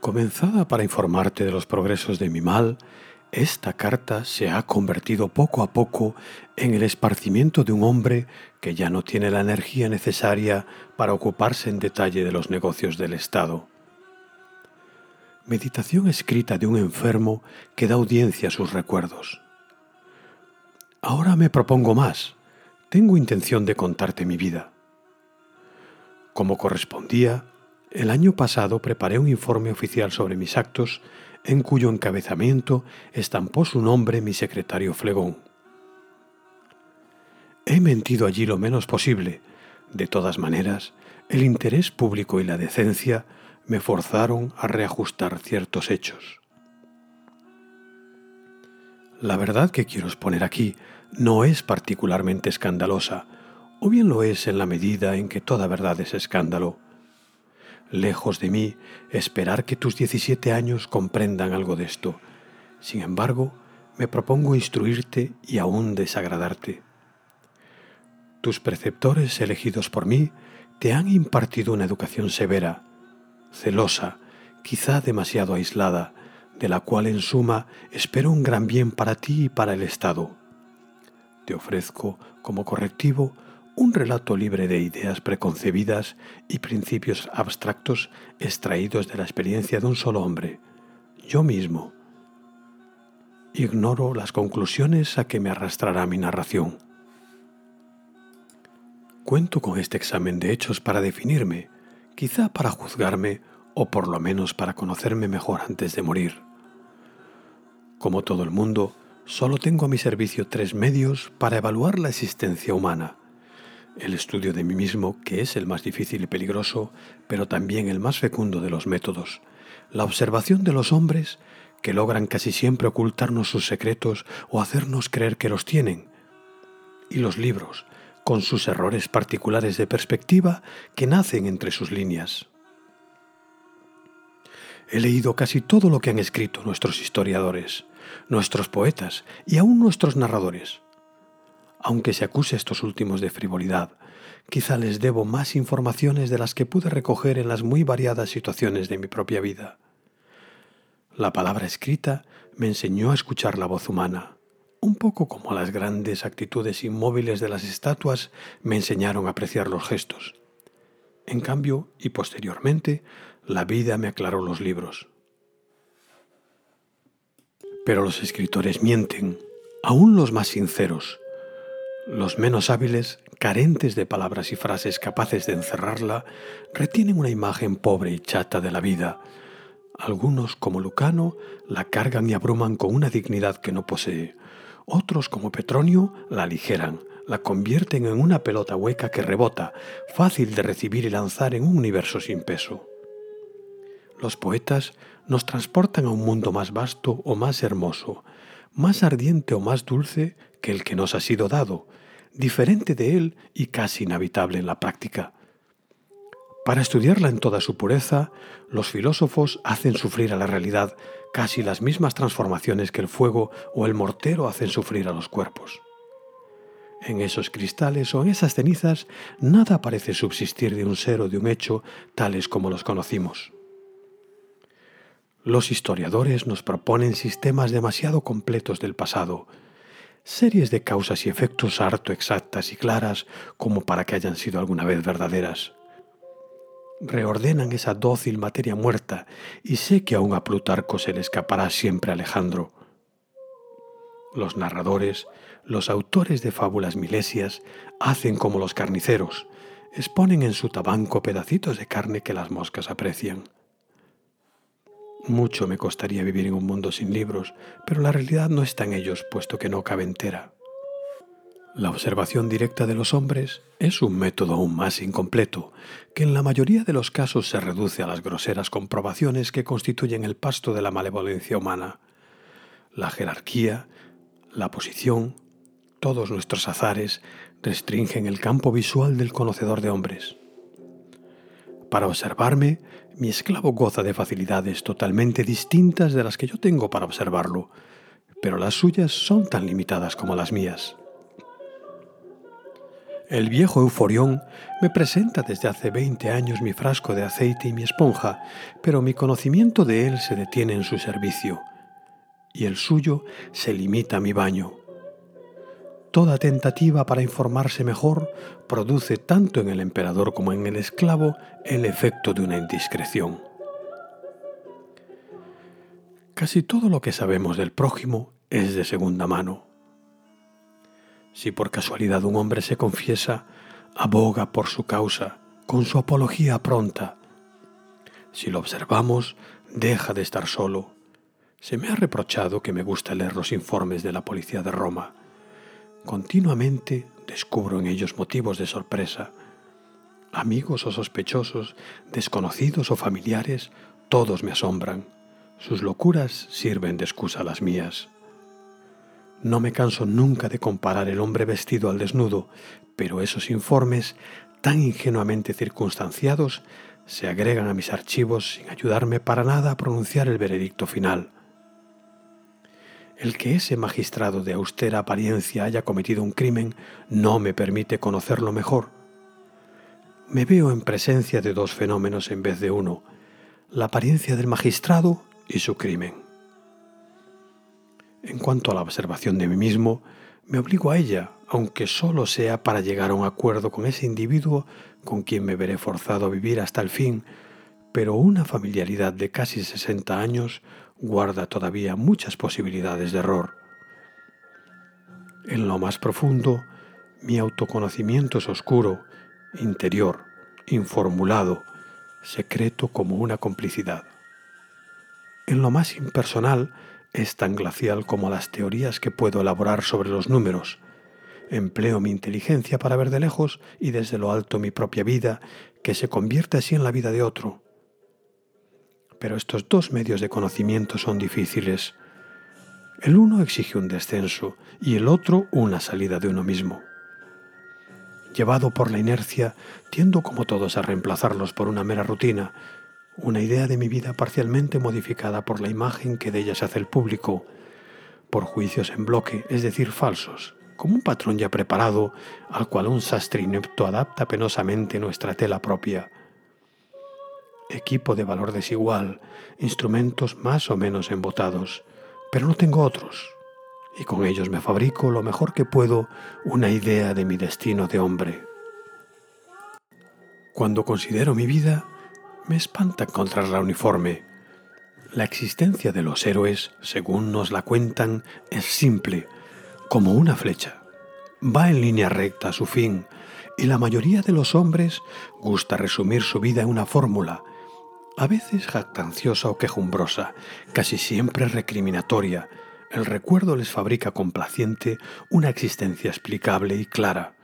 Comenzada para informarte de los progresos de mi mal, esta carta se ha convertido poco a poco en el esparcimiento de un hombre que ya no tiene la energía necesaria para ocuparse en detalle de los negocios del Estado. Meditación escrita de un enfermo que da audiencia a sus recuerdos. Ahora me propongo más. Tengo intención de contarte mi vida. Como correspondía, el año pasado preparé un informe oficial sobre mis actos en cuyo encabezamiento estampó su nombre mi secretario Flegón. He mentido allí lo menos posible. De todas maneras, el interés público y la decencia me forzaron a reajustar ciertos hechos. La verdad que quiero exponer aquí no es particularmente escandalosa, o bien lo es en la medida en que toda verdad es escándalo. Lejos de mí esperar que tus 17 años comprendan algo de esto. Sin embargo, me propongo instruirte y aún desagradarte. Tus preceptores elegidos por mí te han impartido una educación severa, celosa, quizá demasiado aislada, de la cual en suma espero un gran bien para ti y para el Estado. Te ofrezco como correctivo un relato libre de ideas preconcebidas y principios abstractos extraídos de la experiencia de un solo hombre, yo mismo. Ignoro las conclusiones a que me arrastrará mi narración. Cuento con este examen de hechos para definirme, quizá para juzgarme o por lo menos para conocerme mejor antes de morir. Como todo el mundo, solo tengo a mi servicio tres medios para evaluar la existencia humana. El estudio de mí mismo, que es el más difícil y peligroso, pero también el más fecundo de los métodos. La observación de los hombres, que logran casi siempre ocultarnos sus secretos o hacernos creer que los tienen. Y los libros, con sus errores particulares de perspectiva que nacen entre sus líneas. He leído casi todo lo que han escrito nuestros historiadores nuestros poetas y aún nuestros narradores. Aunque se acuse a estos últimos de frivolidad, quizá les debo más informaciones de las que pude recoger en las muy variadas situaciones de mi propia vida. La palabra escrita me enseñó a escuchar la voz humana, un poco como las grandes actitudes inmóviles de las estatuas me enseñaron a apreciar los gestos. En cambio, y posteriormente, la vida me aclaró los libros. Pero los escritores mienten, aún los más sinceros. Los menos hábiles, carentes de palabras y frases capaces de encerrarla, retienen una imagen pobre y chata de la vida. Algunos, como Lucano, la cargan y abruman con una dignidad que no posee. Otros, como Petronio, la aligeran, la convierten en una pelota hueca que rebota, fácil de recibir y lanzar en un universo sin peso. Los poetas nos transportan a un mundo más vasto o más hermoso, más ardiente o más dulce que el que nos ha sido dado, diferente de él y casi inhabitable en la práctica. Para estudiarla en toda su pureza, los filósofos hacen sufrir a la realidad casi las mismas transformaciones que el fuego o el mortero hacen sufrir a los cuerpos. En esos cristales o en esas cenizas nada parece subsistir de un ser o de un hecho tales como los conocimos. Los historiadores nos proponen sistemas demasiado completos del pasado, series de causas y efectos harto exactas y claras como para que hayan sido alguna vez verdaderas. Reordenan esa dócil materia muerta y sé que aún a Plutarco se le escapará siempre Alejandro. Los narradores, los autores de fábulas milesias, hacen como los carniceros, exponen en su tabanco pedacitos de carne que las moscas aprecian. Mucho me costaría vivir en un mundo sin libros, pero la realidad no está en ellos, puesto que no cabe entera. La observación directa de los hombres es un método aún más incompleto, que en la mayoría de los casos se reduce a las groseras comprobaciones que constituyen el pasto de la malevolencia humana. La jerarquía, la posición, todos nuestros azares restringen el campo visual del conocedor de hombres. Para observarme, mi esclavo goza de facilidades totalmente distintas de las que yo tengo para observarlo, pero las suyas son tan limitadas como las mías. El viejo Euforión me presenta desde hace 20 años mi frasco de aceite y mi esponja, pero mi conocimiento de él se detiene en su servicio, y el suyo se limita a mi baño. Toda tentativa para informarse mejor produce tanto en el emperador como en el esclavo el efecto de una indiscreción. Casi todo lo que sabemos del prójimo es de segunda mano. Si por casualidad un hombre se confiesa, aboga por su causa, con su apología pronta. Si lo observamos, deja de estar solo. Se me ha reprochado que me gusta leer los informes de la policía de Roma. Continuamente descubro en ellos motivos de sorpresa. Amigos o sospechosos, desconocidos o familiares, todos me asombran. Sus locuras sirven de excusa a las mías. No me canso nunca de comparar el hombre vestido al desnudo, pero esos informes, tan ingenuamente circunstanciados, se agregan a mis archivos sin ayudarme para nada a pronunciar el veredicto final. El que ese magistrado de austera apariencia haya cometido un crimen no me permite conocerlo mejor. Me veo en presencia de dos fenómenos en vez de uno, la apariencia del magistrado y su crimen. En cuanto a la observación de mí mismo, me obligo a ella, aunque solo sea para llegar a un acuerdo con ese individuo con quien me veré forzado a vivir hasta el fin, pero una familiaridad de casi 60 años guarda todavía muchas posibilidades de error. En lo más profundo, mi autoconocimiento es oscuro, interior, informulado, secreto como una complicidad. En lo más impersonal, es tan glacial como las teorías que puedo elaborar sobre los números. Empleo mi inteligencia para ver de lejos y desde lo alto mi propia vida, que se convierte así en la vida de otro. Pero estos dos medios de conocimiento son difíciles. El uno exige un descenso y el otro una salida de uno mismo. Llevado por la inercia, tiendo como todos a reemplazarlos por una mera rutina, una idea de mi vida parcialmente modificada por la imagen que de ella se hace el público, por juicios en bloque, es decir, falsos, como un patrón ya preparado al cual un sastre inepto adapta penosamente nuestra tela propia. Equipo de valor desigual, instrumentos más o menos embotados, pero no tengo otros, y con ellos me fabrico lo mejor que puedo una idea de mi destino de hombre. Cuando considero mi vida, me espanta encontrarla uniforme. La existencia de los héroes, según nos la cuentan, es simple, como una flecha. Va en línea recta a su fin, y la mayoría de los hombres gusta resumir su vida en una fórmula, a veces jactanciosa o quejumbrosa, casi siempre recriminatoria. El recuerdo les fabrica complaciente una existencia explicable y clara.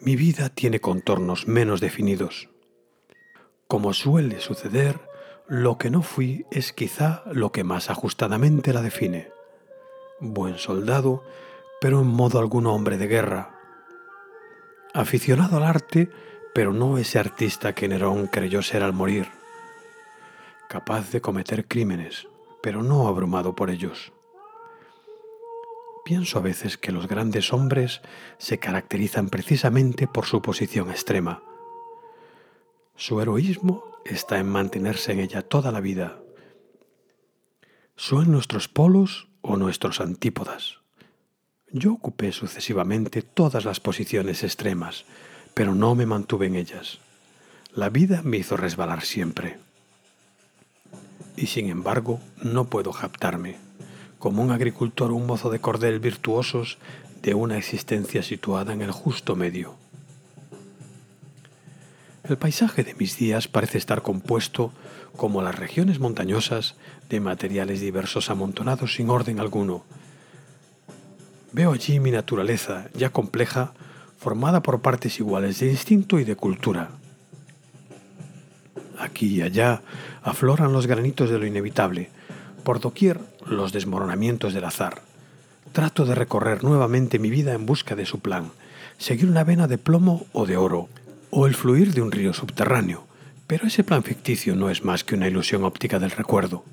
Mi vida tiene contornos menos definidos. Como suele suceder, lo que no fui es quizá lo que más ajustadamente la define. Buen soldado, pero en modo algún hombre de guerra. Aficionado al arte, pero no ese artista que Nerón creyó ser al morir. Capaz de cometer crímenes, pero no abrumado por ellos. Pienso a veces que los grandes hombres se caracterizan precisamente por su posición extrema su heroísmo está en mantenerse en ella toda la vida. ¿Son nuestros polos o nuestros antípodas? Yo ocupé sucesivamente todas las posiciones extremas, pero no me mantuve en ellas. La vida me hizo resbalar siempre. Y sin embargo, no puedo japtarme, como un agricultor o un mozo de cordel virtuosos, de una existencia situada en el justo medio. El paisaje de mis días parece estar compuesto, como las regiones montañosas, de materiales diversos amontonados sin orden alguno. Veo allí mi naturaleza, ya compleja, formada por partes iguales de instinto y de cultura. Aquí y allá afloran los granitos de lo inevitable, por doquier los desmoronamientos del azar. Trato de recorrer nuevamente mi vida en busca de su plan, seguir una vena de plomo o de oro, o el fluir de un río subterráneo, pero ese plan ficticio no es más que una ilusión óptica del recuerdo.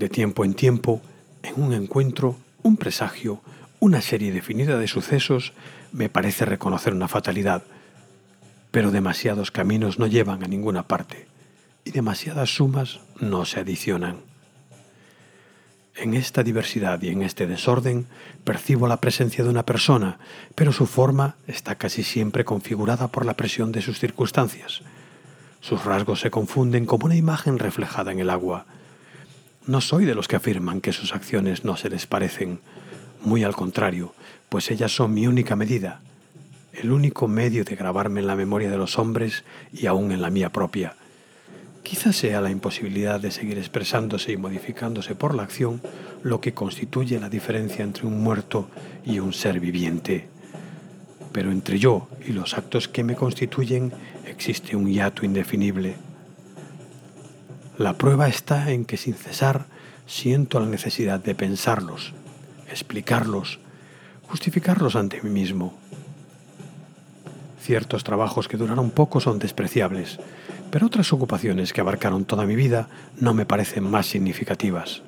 De tiempo en tiempo, en un encuentro, un presagio, una serie definida de sucesos me parece reconocer una fatalidad, pero demasiados caminos no llevan a ninguna parte y demasiadas sumas no se adicionan. En esta diversidad y en este desorden percibo la presencia de una persona, pero su forma está casi siempre configurada por la presión de sus circunstancias. Sus rasgos se confunden como una imagen reflejada en el agua. No soy de los que afirman que sus acciones no se les parecen, muy al contrario, pues ellas son mi única medida, el único medio de grabarme en la memoria de los hombres y aún en la mía propia Quizás sea la imposibilidad de seguir expresándose y modificándose por la acción lo que constituye la diferencia entre un muerto y un ser viviente. Pero entre yo y los actos que me constituyen existe un hiato indefinible. La prueba está en que sin cesar siento la necesidad de pensarlos, explicarlos, justificarlos ante mí mismo. Ciertos trabajos que duraron poco son despreciables, pero otras ocupaciones que abarcaron toda mi vida no me parecen más significativas.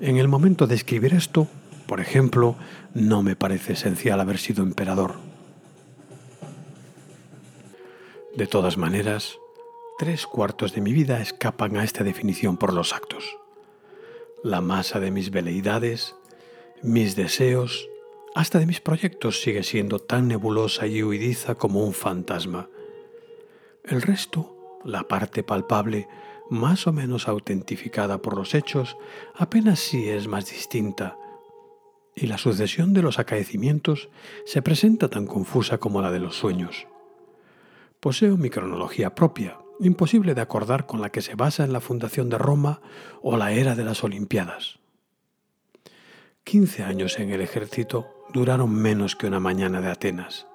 En el momento de escribir esto, por ejemplo, no me parece esencial haber sido emperador. De todas maneras, tres cuartos de mi vida escapan a esta definición por los actos. La masa de mis veleidades, mis deseos, hasta de mis proyectos sigue siendo tan nebulosa y huidiza como un fantasma el resto, la parte palpable, más o menos autentificada por los hechos, apenas sí es más distinta, y la sucesión de los acaecimientos se presenta tan confusa como la de los sueños. Poseo mi cronología propia, imposible de acordar con la que se basa en la fundación de Roma o la era de las Olimpiadas. Quince años en el ejército duraron menos que una mañana de Atenas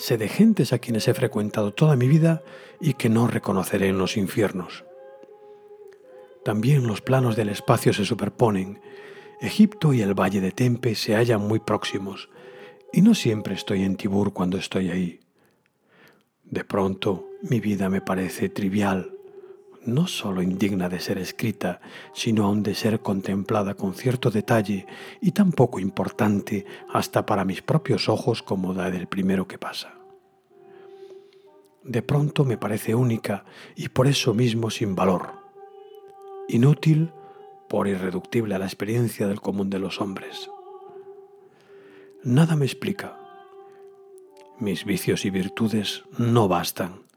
sé de gentes a quienes he frecuentado toda mi vida y que no reconoceré en los infiernos. También los planos del espacio se superponen. Egipto y el valle de Tempe se hallan muy próximos, y no siempre estoy en Tibur cuando estoy ahí. De pronto mi vida me parece trivial, no sólo indigna de ser escrita, sino aún de ser contemplada con cierto detalle y tan poco importante hasta para mis propios ojos como la del primero que pasa. De pronto me parece única y por eso mismo sin valor, inútil por irreductible a la experiencia del común de los hombres. Nada me explica. Mis vicios y virtudes no bastan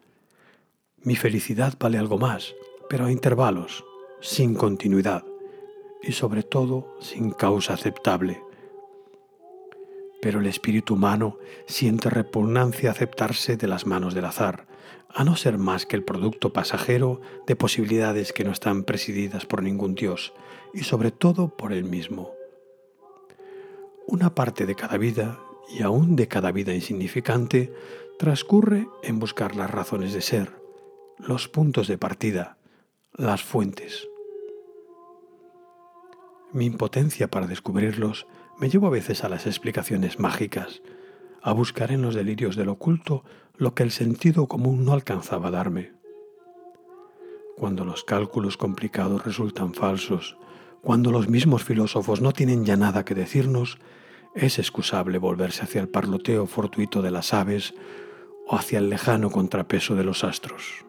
mi felicidad vale algo más, pero a intervalos, sin continuidad y sobre todo sin causa aceptable. Pero el espíritu humano siente repugnancia aceptarse de las manos del azar, a no ser más que el producto pasajero de posibilidades que no están presididas por ningún Dios y sobre todo por él mismo. Una parte de cada vida y aún de cada vida insignificante transcurre en buscar las razones de ser, los puntos de partida, las fuentes. Mi impotencia para descubrirlos me lleva a veces a las explicaciones mágicas, a buscar en los delirios del oculto lo que el sentido común no alcanzaba a darme. Cuando los cálculos complicados resultan falsos, cuando los mismos filósofos no tienen ya nada que decirnos, es excusable volverse hacia el parloteo fortuito de las aves o hacia el lejano contrapeso de los astros.